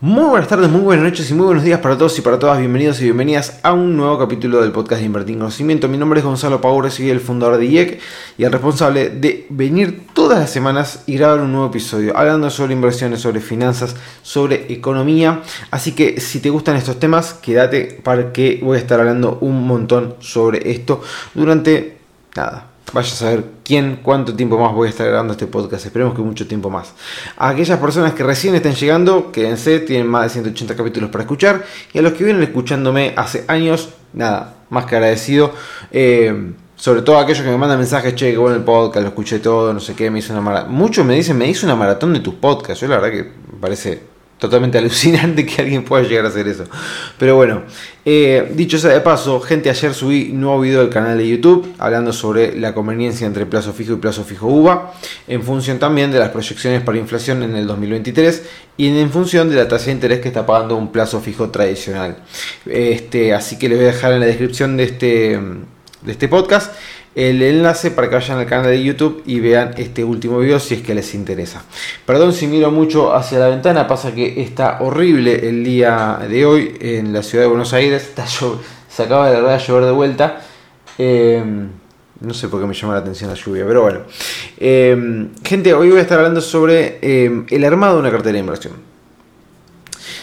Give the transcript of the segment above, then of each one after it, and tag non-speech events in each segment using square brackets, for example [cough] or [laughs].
Muy buenas tardes, muy buenas noches y muy buenos días para todos y para todas. Bienvenidos y bienvenidas a un nuevo capítulo del podcast de Invertir en Conocimiento. Mi nombre es Gonzalo Pagura, soy el fundador de IEC y el responsable de venir todas las semanas y grabar un nuevo episodio hablando sobre inversiones, sobre finanzas, sobre economía. Así que si te gustan estos temas, quédate para que voy a estar hablando un montón sobre esto durante nada, Vaya a saber quién, cuánto tiempo más voy a estar grabando este podcast. Esperemos que mucho tiempo más. A aquellas personas que recién estén llegando, quédense, tienen más de 180 capítulos para escuchar. Y a los que vienen escuchándome hace años, nada, más que agradecido. Eh, sobre todo aquellos que me mandan mensajes, che, que bueno el podcast, lo escuché todo, no sé qué, me hizo una maratón. Muchos me dicen, me hizo una maratón de tus podcasts. Yo la verdad que me parece totalmente [laughs] alucinante que alguien pueda llegar a hacer eso. Pero bueno, eh, dicho sea de paso, gente, ayer subí un nuevo video del canal de YouTube hablando sobre la conveniencia entre plazo fijo y plazo fijo UVA, en función también de las proyecciones para inflación en el 2023 y en función de la tasa de interés que está pagando un plazo fijo tradicional. Este, así que les voy a dejar en la descripción de este, de este podcast el enlace para que vayan al canal de YouTube y vean este último video si es que les interesa. Perdón si miro mucho hacia la ventana, pasa que está horrible el día de hoy en la ciudad de Buenos Aires. Está se acaba de verdad llover de vuelta. Em, no sé por qué me llama la atención la lluvia, pero bueno. Em, gente, hoy voy a estar hablando sobre em, el armado de una cartera de inversión.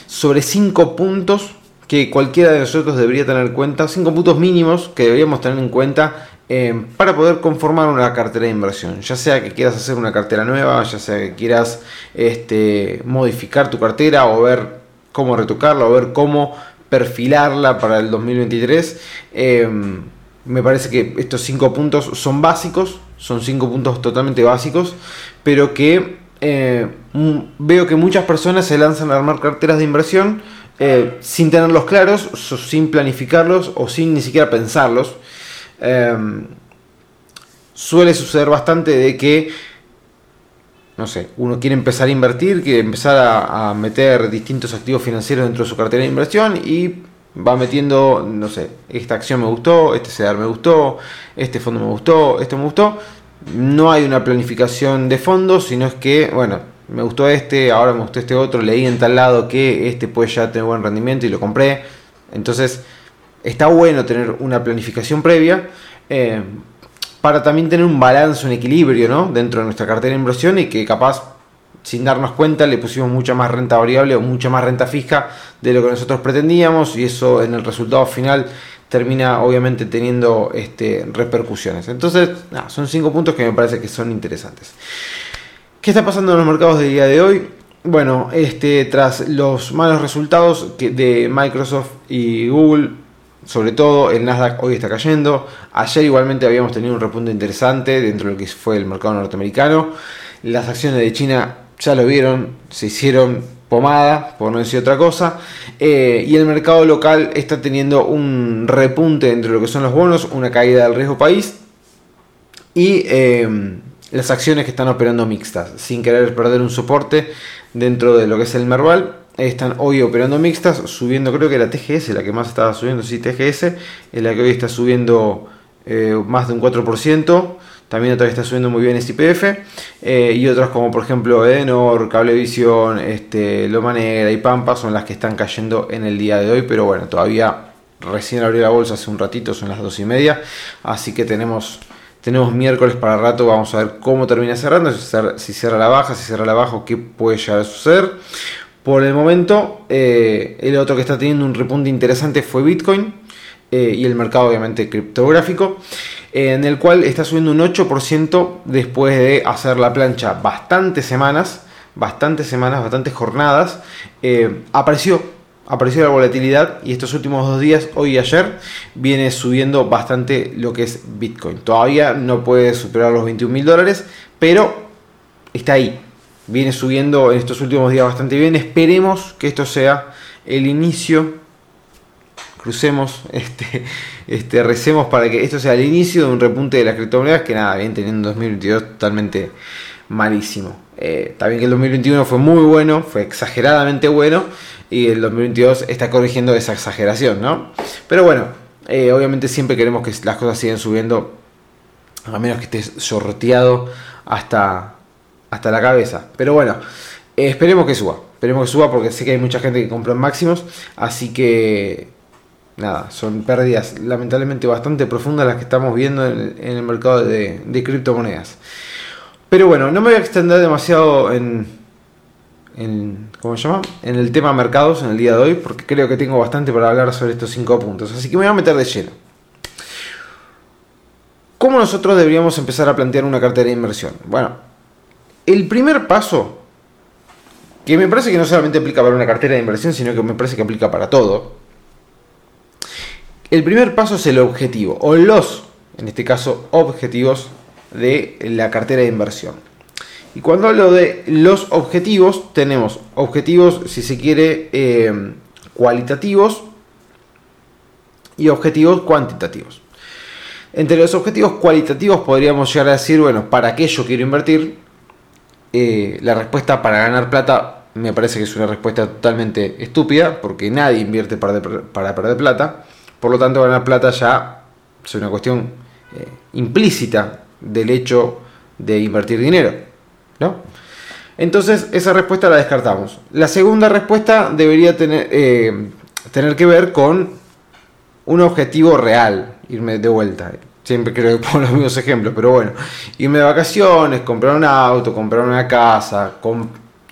Sobre cinco puntos que cualquiera de nosotros debería tener en cuenta, cinco puntos mínimos que deberíamos tener en cuenta eh, para poder conformar una cartera de inversión. Ya sea que quieras hacer una cartera nueva, ya sea que quieras este, modificar tu cartera o ver cómo retocarla o ver cómo perfilarla para el 2023. Eh, me parece que estos cinco puntos son básicos, son cinco puntos totalmente básicos, pero que eh, veo que muchas personas se lanzan a armar carteras de inversión sin tenerlos claros, sin planificarlos o sin ni siquiera pensarlos. Em, suele suceder bastante de que, no sé, uno quiere empezar a invertir, quiere empezar a, meter distintos activos financieros dentro de su cartera de inversión y va metiendo, no sé, esta acción me gustó, este CEDAR me gustó, este fondo me gustó, esto me gustó. No hay una planificación de fondos, sino es que, bueno, me gustó este, ahora me gustó este otro, leí en tal lado que este puede ya tener buen rendimiento y lo compré. Entonces, está bueno tener una planificación previa eh, para también tener un balance, un equilibrio ¿no? dentro de nuestra cartera de inversión y que capaz sin darnos cuenta le pusimos mucha más renta variable o mucha más renta fija de lo que nosotros pretendíamos y eso en el resultado final termina obviamente teniendo este, repercusiones. Entonces, son cinco puntos que me parece que son interesantes. ¿Qué está pasando en los mercados del día de hoy? Bueno, este, tras los malos resultados de Microsoft y Google sobre todo el Nasdaq hoy está cayendo. Ayer igualmente habíamos tenido un repunte interesante dentro de lo que fue el mercado norteamericano. Las acciones de China ya lo vieron, se hicieron pomada, por no decir otra cosa. Eh, y el mercado local está teniendo un repunte dentro de lo que son los bonos, una caída del riesgo país. Y eh, las acciones que están operando mixtas, sin querer perder un soporte dentro de lo que es el Merval están hoy operando mixtas, subiendo, creo que la TGS, la que más estaba subiendo, sí, TGS, es la que hoy está subiendo eh, más de un 4%. También otra vez está subiendo muy bien SIPF. Eh, y otras como por ejemplo Edenor, Cablevisión, este, Loma Negra y Pampa son las que están cayendo en el día de hoy. Pero bueno, todavía recién abrió la bolsa hace un ratito, son las 2 y media. Así que tenemos, tenemos miércoles para rato. Vamos a ver cómo termina cerrando. Si cierra la baja, si cierra la baja, qué puede llegar a suceder. Por el momento, eh, el otro que está teniendo un repunte interesante fue Bitcoin eh, y el mercado obviamente criptográfico, eh, en el cual está subiendo un 8% después de hacer la plancha bastantes semanas, bastantes semanas, bastantes jornadas. apareció, apareció la volatilidad y estos últimos dos días, hoy y ayer, viene subiendo bastante lo que es Bitcoin. Todavía no puede superar los 21 mil dólares, pero está ahí, viene subiendo en estos últimos días bastante bien. Esperemos que esto sea el inicio. Crucemos, este, este, recemos para que esto sea el inicio de un repunte de las criptomonedas que nada, viene teniendo 2022 totalmente malísimo. Eh, bien que el 2021 fue muy bueno, fue exageradamente bueno, y el 2022 está corrigiendo esa exageración, ¿no? Pero bueno, Eh, obviamente siempre queremos que las cosas sigan subiendo, a menos que estés sorteado hasta, hasta la cabeza. Pero bueno, eh, esperemos que suba. Esperemos que suba porque sé que hay mucha gente que compra en máximos. Así que nada, son pérdidas lamentablemente bastante profundas las que estamos viendo en, el mercado de, criptomonedas. Pero bueno, no me voy a extender demasiado en, en, ¿cómo se llama? en el tema mercados en el día de hoy, porque creo que tengo bastante para hablar sobre estos cinco puntos. Así que me voy a meter de lleno. ¿Cómo nosotros deberíamos empezar a plantear una cartera de inversión? Bueno, el primer paso, que me parece que no solamente aplica para una cartera de inversión, sino que me parece que aplica para todo, el primer paso es el objetivo, o los, en este caso, objetivos de la cartera de inversión. Y cuando hablo de los objetivos, tenemos objetivos, si se quiere, eh, cualitativos y objetivos cuantitativos. Entre los objetivos cualitativos podríamos llegar a decir, bueno, ¿para qué yo quiero invertir? Eh, la respuesta para ganar plata me parece que es una respuesta totalmente estúpida, porque nadie invierte para, para perder plata. Por lo tanto, ganar plata ya es una cuestión eh, implícita del hecho de invertir dinero. ¿no? Entonces, esa respuesta la descartamos. La segunda respuesta debería tener, eh, tener que ver con un objetivo real, irme de vuelta. Siempre creo que [laughs] pongo los mismos ejemplos, pero bueno, irme de vacaciones, comprar un auto, comprar una casa,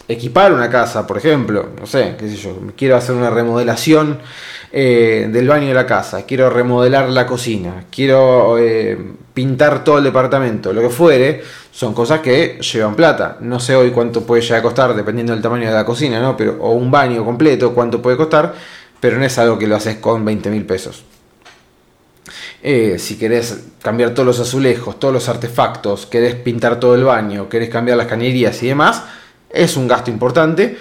equipar una casa, por ejemplo, no sé, qué sé yo, quiero hacer una remodelación eh, del baño de la casa, quiero remodelar la cocina, quiero eh, pintar todo el departamento, lo que fuere, son cosas que llevan plata. No sé hoy cuánto puede llegar a costar, dependiendo del tamaño de la cocina, ¿no? Pero, o un baño completo, cuánto puede costar, pero no es algo que lo haces con 20 mil pesos. Eh, si querés cambiar todos los azulejos, todos los artefactos, querés pintar todo el baño, querés cambiar las cañerías y demás, es un gasto importante.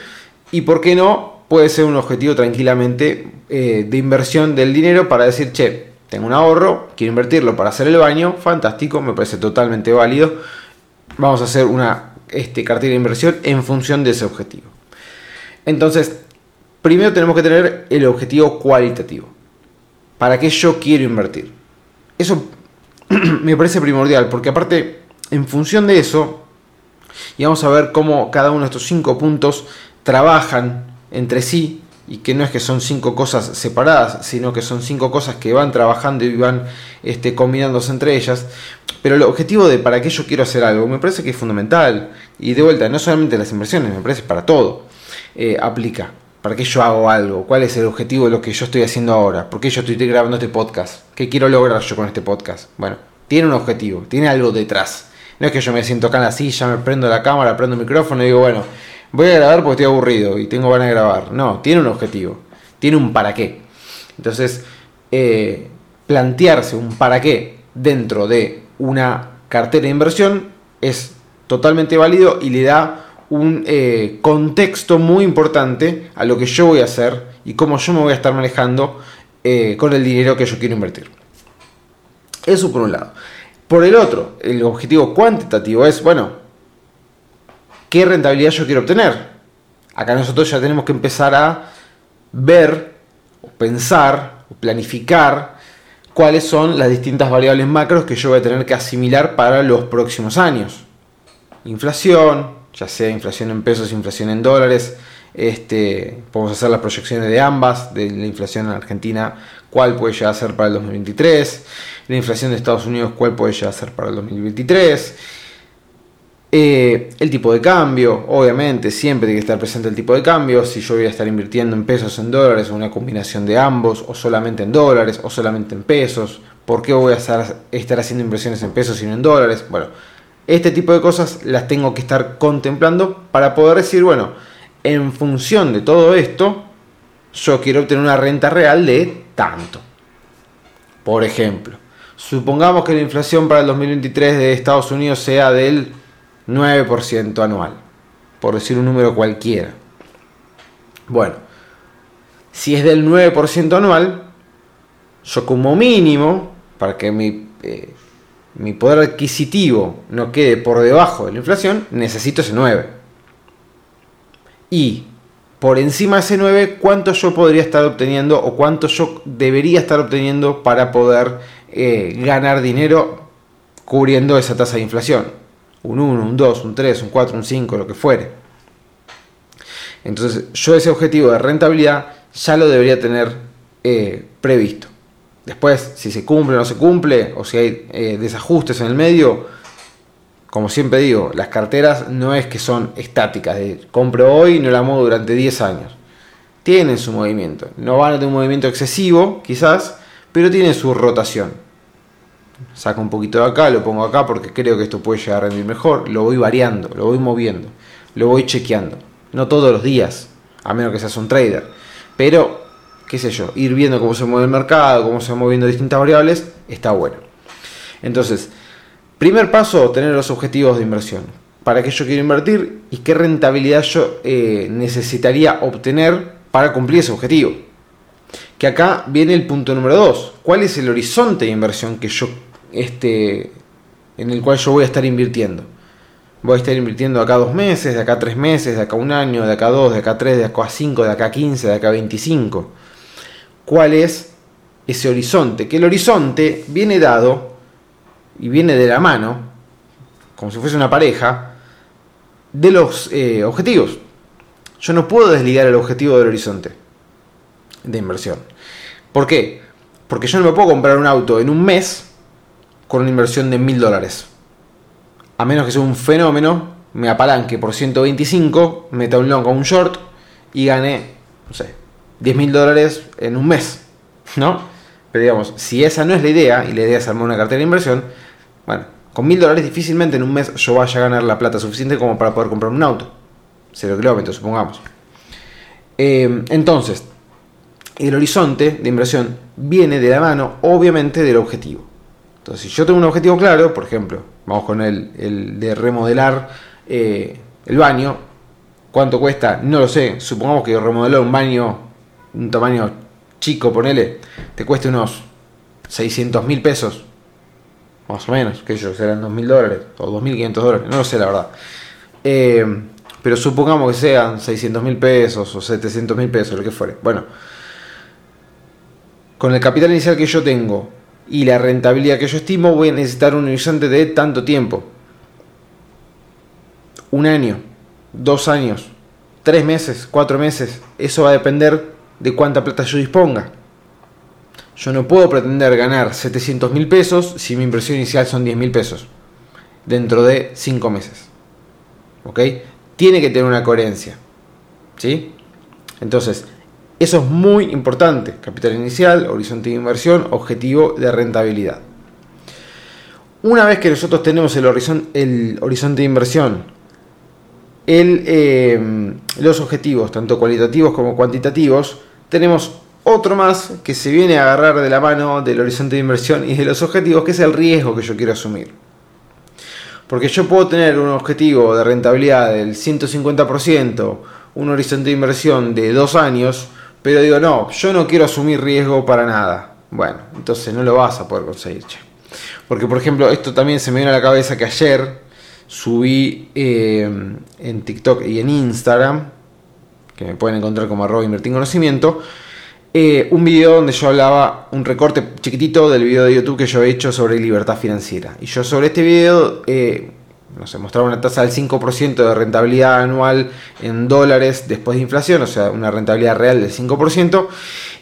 Y por qué no, puede ser un objetivo tranquilamente eh, de inversión del dinero para decir, che, tengo un ahorro, quiero invertirlo para hacer el baño, fantástico, me parece totalmente válido. Vamos a hacer una este, cartera de inversión en función de ese objetivo. Entonces, primero tenemos que tener el objetivo cualitativo. ¿Para qué yo quiero invertir? Eso [clears throat] me parece primordial, porque aparte, en función de eso, y vamos a ver cómo cada uno de estos cinco puntos trabajan entre sí y que no es que son cinco cosas separadas, sino que son cinco cosas que van trabajando y van este, combinándose entre ellas. Pero el objetivo de para qué yo quiero hacer algo me parece que es fundamental. Y de vuelta, no solamente las inversiones, me parece para todo. Eh, aplica. ¿Para qué yo hago algo? ¿Cuál es el objetivo de lo que yo estoy haciendo ahora? ¿Por qué yo estoy grabando este podcast? ¿Qué quiero lograr yo con este podcast? Bueno, tiene un objetivo, tiene algo detrás. No es que yo me siento acá en la silla, me prendo la cámara, prendo el micrófono y digo, bueno, voy a grabar porque estoy aburrido y tengo ganas de grabar. No, tiene un objetivo, tiene un para qué. Entonces, eh, plantearse un para qué dentro de una cartera de inversión es totalmente válido y le da un eh, contexto muy importante a lo que yo voy a hacer y cómo yo me voy a estar manejando eh, con el dinero que yo quiero invertir. Eso por un lado. Por el otro, el objetivo cuantitativo es, bueno, qué rentabilidad yo quiero obtener. Acá nosotros ya tenemos que empezar a ver, o pensar, o planificar cuáles son las distintas variables macros que yo voy a tener que asimilar para los próximos años. Inflación, ya sea inflación en pesos, inflación en dólares, este, podemos hacer las proyecciones de ambas, de la inflación en Argentina, cuál puede llegar a ser para el 2023, la inflación de Estados Unidos, cuál puede llegar a ser para el 2023, eh, el tipo de cambio, obviamente, siempre tiene que estar presente el tipo de cambio. Si yo voy a estar invirtiendo en pesos, en dólares, o una combinación de ambos, o solamente en dólares, o solamente en pesos. ¿Por qué voy a estar, estar haciendo inversiones en pesos y no en dólares? Bueno, este tipo de cosas las tengo que estar contemplando para poder decir, bueno, en función de todo esto, yo quiero obtener una renta real de tanto. Por ejemplo, supongamos que la inflación para el 2023 de Estados Unidos sea del 9% anual, por decir un número cualquiera. Bueno, si es del 9% anual, yo como mínimo, para que mi, eh, mi poder adquisitivo no quede por debajo de la inflación, necesito ese 9. Y por encima de ese 9, cuánto yo podría estar obteniendo o cuánto yo debería estar obteniendo para poder eh, ganar dinero cubriendo esa tasa de inflación. Un 1, un 2, un 3, un 4, un 5, lo que fuere. Entonces yo ese objetivo de rentabilidad ya lo debería tener eh, previsto. Después, si se cumple o no se cumple, o si hay eh, desajustes en el medio, como siempre digo, las carteras no es que son estáticas, de compro hoy y no la muevo durante 10 años. Tienen su movimiento. No van a tener un movimiento excesivo, quizás, pero tienen su rotación. Saco un poquito de acá, lo pongo acá porque creo que esto puede llegar a rendir mejor. Lo voy variando, lo voy moviendo, lo voy chequeando. No todos los días, a menos que seas un trader. Pero, qué sé yo, ir viendo cómo se mueve el mercado, cómo se van moviendo distintas variables, está bueno. Entonces, Primer paso, tener los objetivos de inversión. ¿Para qué yo quiero invertir y qué rentabilidad yo eh, necesitaría obtener para cumplir ese objetivo? Que acá viene el punto número 2. ¿Cuál es el horizonte de inversión que yo, este, en el cual yo voy a estar invirtiendo? Voy a estar invirtiendo de acá dos meses, de acá tres meses, de acá un año, de acá dos, de acá tres, de acá cinco, de acá quince, de acá 25. ¿Cuál es ese horizonte? Que el horizonte viene dado y viene de la mano, como si fuese una pareja, de los eh, objetivos. Yo no puedo desligar el objetivo del horizonte de inversión. ¿Por qué? Porque yo no me puedo comprar un auto en un mes con una inversión de mil dólares. A menos que sea un fenómeno, me apalanque por 125, meta un long o un short y gane, no sé, 10 mil dólares en un mes. ¿No? Pero digamos, si esa no es la idea, y la idea es armar una cartera de inversión, bueno, con mil dólares difícilmente en un mes yo vaya a ganar la plata suficiente como para poder comprar un auto. Cero kilómetros, supongamos. Eh, entonces, el horizonte de inversión viene de la mano, obviamente, del objetivo. Entonces, si yo tengo un objetivo claro, por ejemplo, vamos con el, de remodelar eh, el baño, ¿cuánto cuesta? No lo sé. Supongamos que remodelar un baño, un tamaño chico, ponele, te cueste unos 600 mil pesos más o menos, que ellos serán 2.000 dólares o 2.500 dólares, no lo sé la verdad. Eh, pero supongamos que sean 600 mil pesos o 700 mil pesos, lo que fuere. Bueno, con el capital inicial que yo tengo y la rentabilidad que yo estimo, voy a necesitar un horizonte de tanto tiempo. Un año, dos años, tres meses, cuatro meses. Eso va a depender de cuánta plata yo disponga. Yo no puedo pretender ganar 700 mil pesos si mi inversión inicial son 10 mil pesos dentro de 5 meses. ¿Ok? Tiene que tener una coherencia. ¿Sí? Entonces, eso es muy importante. Capital inicial, horizonte de inversión, objetivo de rentabilidad. Una vez que nosotros tenemos el, el horizonte de inversión, el, eh, los objetivos, tanto cualitativos como cuantitativos, tenemos otro más que se viene a agarrar de la mano del horizonte de inversión y de los objetivos, que es el riesgo que yo quiero asumir. Porque yo puedo tener un objetivo de rentabilidad del 150%, un horizonte de inversión de dos años, pero digo, no, yo no quiero asumir riesgo para nada. Bueno, entonces no lo vas a poder conseguir. Porque, por ejemplo, esto también se me viene a la cabeza que ayer subí eh, en TikTok y en Instagram, que me pueden encontrar como arroba invertir conocimiento, eh, un video donde yo hablaba, un recorte chiquitito del video de YouTube que yo he hecho sobre libertad financiera. Y yo sobre este video, eh, mostraba una tasa del 5% de rentabilidad anual en dólares después de inflación, o sea, una rentabilidad real del 5%.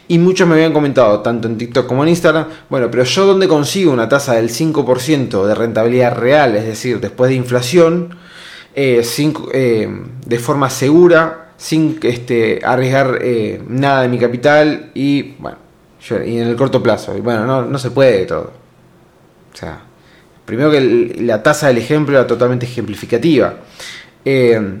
Y muchos me habían comentado, tanto en TikTok como en Instagram, bueno, pero yo donde consigo una tasa del 5% de rentabilidad real, es decir, después de inflación, eh, de forma segura, sin este, arriesgar eh, nada de mi capital y bueno, y en el corto plazo. Y bueno, no, no se puede todo. O sea, primero que la tasa del ejemplo era totalmente ejemplificativa. Eh,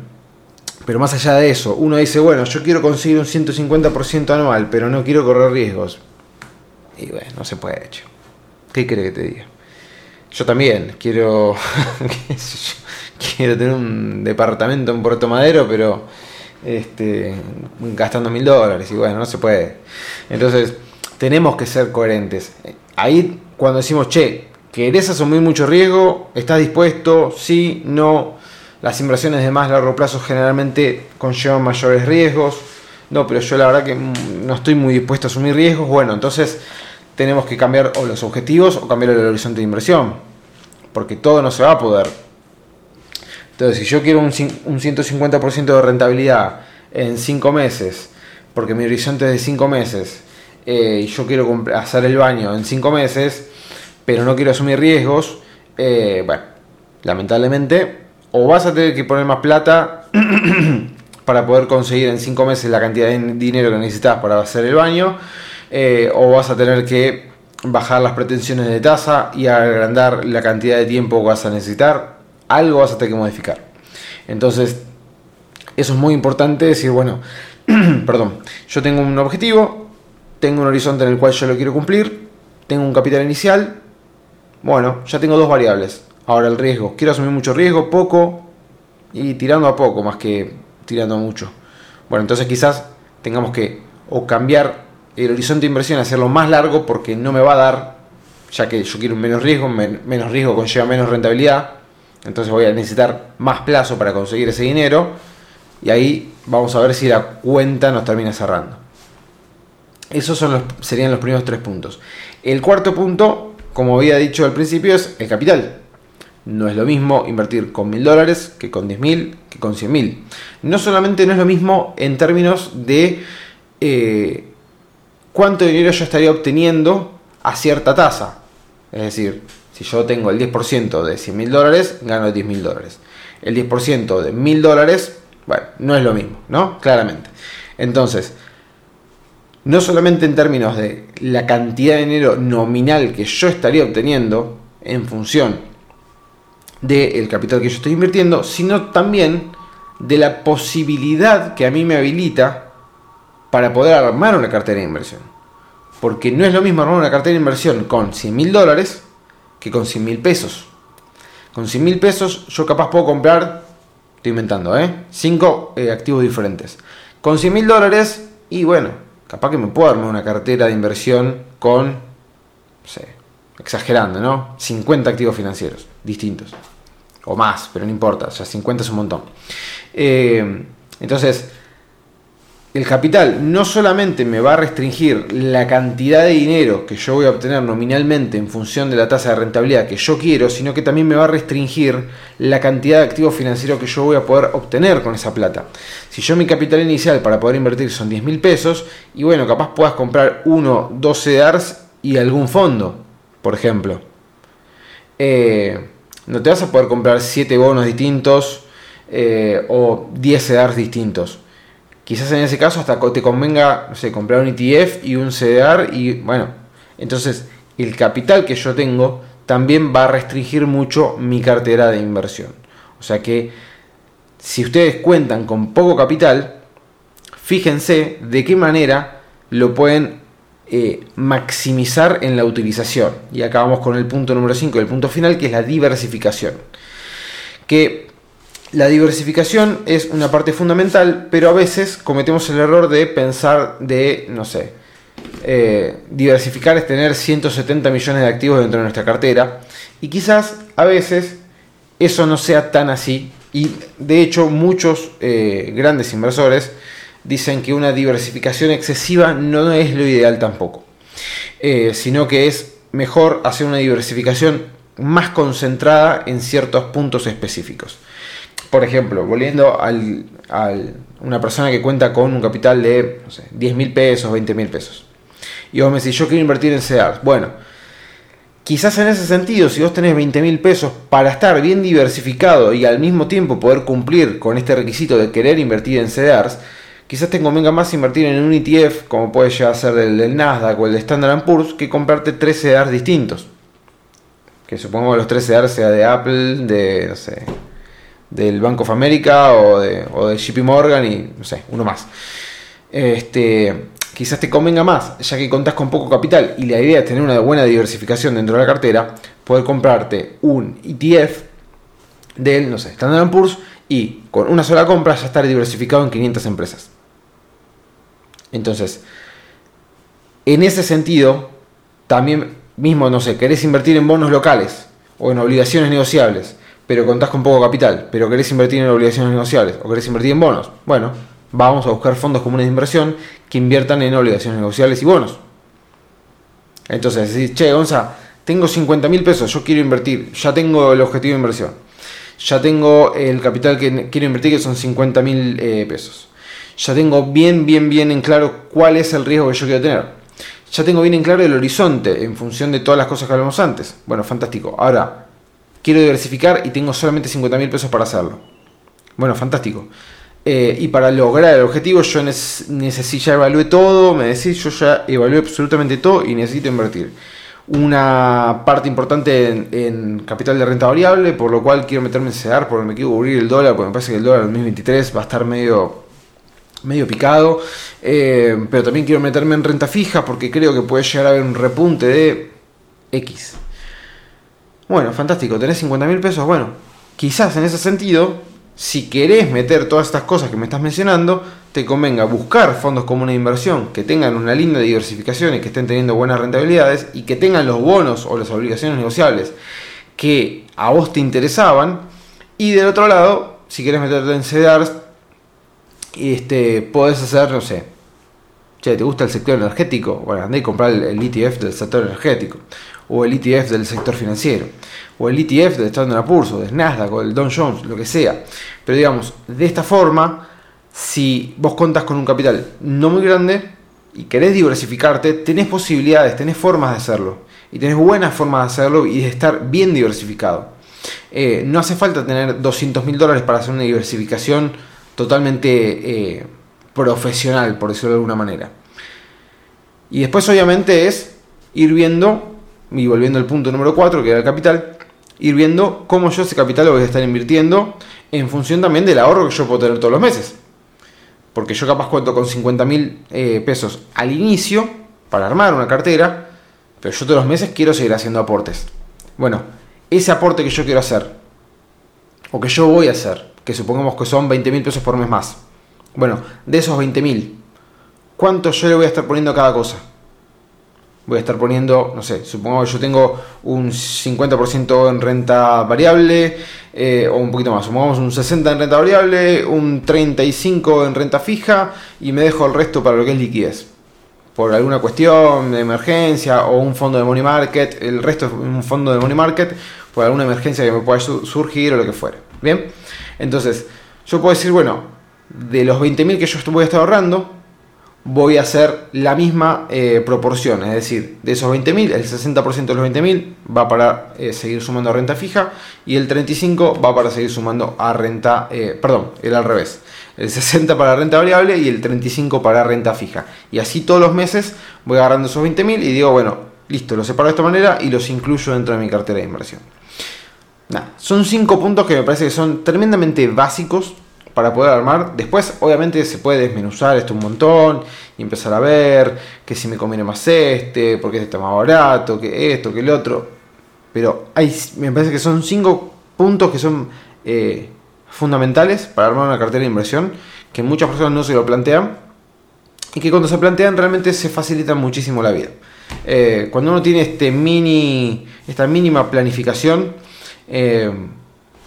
pero más allá de eso, uno dice, bueno, yo quiero conseguir un 150% anual, pero no quiero correr riesgos. Y bueno, no se puede, hecho. ¿Qué quiere que te diga? Yo también quiero, [laughs] quiero tener un departamento en Puerto Madero, pero este, gastando mil dólares y bueno, no se puede. Entonces, tenemos que ser coherentes. Ahí cuando decimos, che, ¿querés asumir mucho riesgo? ¿Estás dispuesto? Sí, no. Las inversiones de más largo plazo generalmente conllevan mayores riesgos. no, pero yo la verdad que no estoy muy dispuesto a asumir riesgos, bueno, entonces tenemos que cambiar o los objetivos o cambiar el horizonte de inversión, porque todo no se va a poder. Entonces, si yo quiero un, un 150% de rentabilidad en 5 meses, porque mi horizonte es de 5 meses, eh, y yo quiero hacer el baño en 5 meses, pero no quiero asumir riesgos, eh, bueno, lamentablemente, o vas a tener que poner más plata [clears throat] para poder conseguir en 5 meses la cantidad de dinero que necesitas para hacer el baño, eh, o vas a tener que bajar las pretensiones de tasa y agrandar la cantidad de tiempo que vas a necesitar, algo vas a tener que modificar. Entonces, eso es muy importante decir, bueno, [clears throat] perdón, yo tengo un objetivo, tengo un horizonte en el cual yo lo quiero cumplir, tengo un capital inicial, bueno, ya tengo dos variables. Ahora el riesgo, quiero asumir mucho riesgo, poco y tirando a poco más que tirando a mucho. Bueno, entonces quizás tengamos que o cambiar el horizonte de inversión, hacerlo más largo porque no me va a dar, ya que yo quiero menos riesgo, menos riesgo conlleva menos rentabilidad, entonces voy a necesitar más plazo para conseguir ese dinero y ahí vamos a ver si la cuenta nos termina cerrando. Esos son serían los primeros tres puntos. El cuarto punto, como había dicho al principio, es el capital. No es lo mismo invertir con mil dólares que con diez mil, que con cien mil. No solamente no es lo mismo en términos de eh, cuánto dinero yo estaría obteniendo a cierta tasa. Es decir, si yo tengo el 10% de 100 mil dólares, gano 10 mil dólares. El 10% de mil dólares bueno, no es lo mismo, ¿no? Claramente. Entonces, no solamente en términos de la cantidad de dinero nominal que yo estaría obteniendo en función del capital que yo estoy invirtiendo, sino también de la posibilidad que a mí me habilita para poder armar una cartera de inversión. Porque no es lo mismo armar una cartera de inversión con 100 mil dólares que con 100 mil pesos. Con 100 mil pesos yo capaz puedo comprar Estoy inventando, ¿eh? Cinco eh, activos diferentes. Con 100 mil dólares, y bueno, capaz que me puedo armar una cartera de inversión con, no sé, exagerando, ¿no? 50 activos financieros distintos. O más, pero no importa, o sea, 50 es un montón. Eh, entonces, el capital no solamente me va a restringir la cantidad de dinero que yo voy a obtener nominalmente en función de la tasa de rentabilidad que yo quiero, sino que también me va a restringir la cantidad de activos financieros que yo voy a poder obtener con esa plata. Si yo mi capital inicial para poder invertir son 10 mil pesos, y bueno, capaz puedas comprar uno, dos CDRs y algún fondo, por ejemplo. Eh, no te vas a poder comprar 7 bonos distintos eh, o 10 CDRs distintos quizás en ese caso hasta te convenga, no sé, comprar un ETF y un CDR y bueno, entonces el capital que yo tengo también va a restringir mucho mi cartera de inversión. O sea que si ustedes cuentan con poco capital, fíjense de qué manera lo pueden eh, maximizar en la utilización. Y acá vamos con el punto número 5, el punto final, que es la diversificación. Que la diversificación es una parte fundamental, pero a veces cometemos el error de pensar de, no sé, eh, diversificar es tener 170 millones de activos dentro de nuestra cartera. Y quizás a veces eso no sea tan así. Y de hecho muchos eh, grandes inversores dicen que una diversificación excesiva no es lo ideal tampoco. Eh, sino que es mejor hacer una diversificación más concentrada en ciertos puntos específicos por ejemplo, volviendo a una persona que cuenta con un capital de no sé, 10 mil pesos, 20 mil pesos. Y vos me decís, yo quiero invertir en CEDARS. Bueno, quizás en ese sentido, si vos tenés 20 mil pesos para estar bien diversificado y al mismo tiempo poder cumplir con este requisito de querer invertir en CEDARS, quizás te convenga más invertir en un ETF, como puede llegar a ser el del Nasdaq o el de Standard Poor's, que comprarte tres CEDARS distintos. Que supongo que los tres CEDARS sea de Apple, de, no sé, del Bank of America o de, o de JP Morgan y no sé, uno más. Este, quizás te convenga más, ya que contás con poco capital y la idea es tener una buena diversificación dentro de la cartera, poder comprarte un ETF del, no sé, Standard Poor's y con una sola compra ya estar diversificado en 500 empresas. Entonces, en ese sentido, también mismo, no sé, querés invertir en bonos locales o en obligaciones negociables pero contás con poco capital, pero querés invertir en obligaciones negociables o querés invertir en bonos, bueno, vamos a buscar fondos comunes de inversión que inviertan en obligaciones negociables y bonos. Entonces, decís, che, Gonza, tengo 50 mil pesos, yo quiero invertir, ya tengo el objetivo de inversión, ya tengo el capital que quiero invertir, que son 50 mil eh, pesos. Ya tengo bien, bien, bien en claro cuál es el riesgo que yo quiero tener. Ya tengo bien en claro el horizonte en función de todas las cosas que hablamos antes. Bueno, fantástico. Ahora, quiero diversificar y tengo solamente 50 mil pesos para hacerlo. Bueno, fantástico. Eh, y para lograr el objetivo yo necesito, ya evalué todo, me decís, yo ya evalué absolutamente todo y necesito invertir. Una parte importante en, capital de renta variable, por lo cual quiero meterme en CEDAR porque me quiero cubrir el dólar, porque me parece que el dólar en 2023 va a estar medio, medio picado. Eh, pero también quiero meterme en renta fija porque creo que puede llegar a haber un repunte de X. Bueno, fantástico, tenés 50 mil pesos. Bueno, quizás en ese sentido si querés meter todas estas cosas que me estás mencionando, te convenga buscar fondos comunes de inversión que tengan una linda diversificación y que estén teniendo buenas rentabilidades y que tengan los bonos o las obligaciones negociables que a vos te interesaban. Y del otro lado, si querés meterte en CEDARS, este, podés hacer, no sé, che, ¿te gusta el sector energético? Bueno, andá y comprar el ETF del sector energético o el ETF del sector financiero, o el ETF del Standard Poor's, o del Nasdaq, o del Dow Jones, lo que sea. Pero digamos, de esta forma, si vos contas con un capital no muy grande y querés diversificarte, tenés posibilidades, tenés formas de hacerlo. Y tenés buenas formas de hacerlo y de estar bien diversificado. Eh, no hace falta tener 200 mil dólares para hacer una diversificación totalmente eh, profesional, por decirlo de alguna manera. Y después obviamente es ir viendo y volviendo al punto número 4, que era el capital, ir viendo cómo yo ese capital lo voy a estar invirtiendo en función también del ahorro que yo puedo tener todos los meses. Porque yo capaz cuento con 50 mil eh, pesos al inicio para armar una cartera, pero yo todos los meses quiero seguir haciendo aportes. Bueno, ese aporte que yo quiero hacer, o que yo voy a hacer, que supongamos que son 20 mil pesos por mes más. Bueno, de esos 20 mil, ¿cuánto yo le voy a estar poniendo a cada cosa? Voy a estar poniendo, no sé, supongo que yo tengo un 50% en renta variable eh, o un poquito más, supongamos un 60% en renta variable, un 35% en renta fija y me dejo el resto para lo que es liquidez. Por alguna cuestión de emergencia o un fondo de money market, el resto es un fondo de money market por alguna emergencia que me pueda surgir o lo que fuera. Bien, entonces yo puedo decir, bueno, de los 20.000 que yo voy a estar ahorrando, voy a hacer la misma eh, proporción, es decir, de esos 20.000, el 60% de los 20.000 va para eh, seguir sumando a renta fija y el 35% va para seguir sumando a renta, eh, perdón, el al revés, el 60% para renta variable y el 35% para renta fija. Y así todos los meses voy agarrando esos 20.000 y digo, bueno, listo, los separo de esta manera y los incluyo dentro de mi cartera de inversión. son cinco puntos que me parece que son tremendamente básicos para poder armar. Después, obviamente, se puede desmenuzar esto un montón y empezar a ver que si me conviene más este, porque este está más barato, que esto, que el otro. Pero hay, me parece que son cinco puntos que son eh, fundamentales para armar una cartera de inversión que muchas personas no se lo plantean y que cuando se plantean realmente se facilita muchísimo la vida. Eh, cuando uno tiene este mini, esta mínima planificación, eh,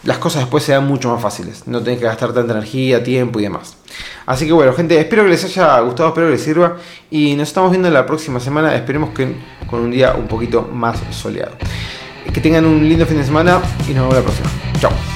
las cosas después se dan mucho más fáciles. No tenés que gastar tanta energía, tiempo y demás. Así que bueno, gente, espero que les haya gustado, espero que les sirva. Y nos estamos viendo la próxima semana. Esperemos que con un día un poquito más soleado. Que tengan un lindo fin de semana y nos vemos la próxima. Chao.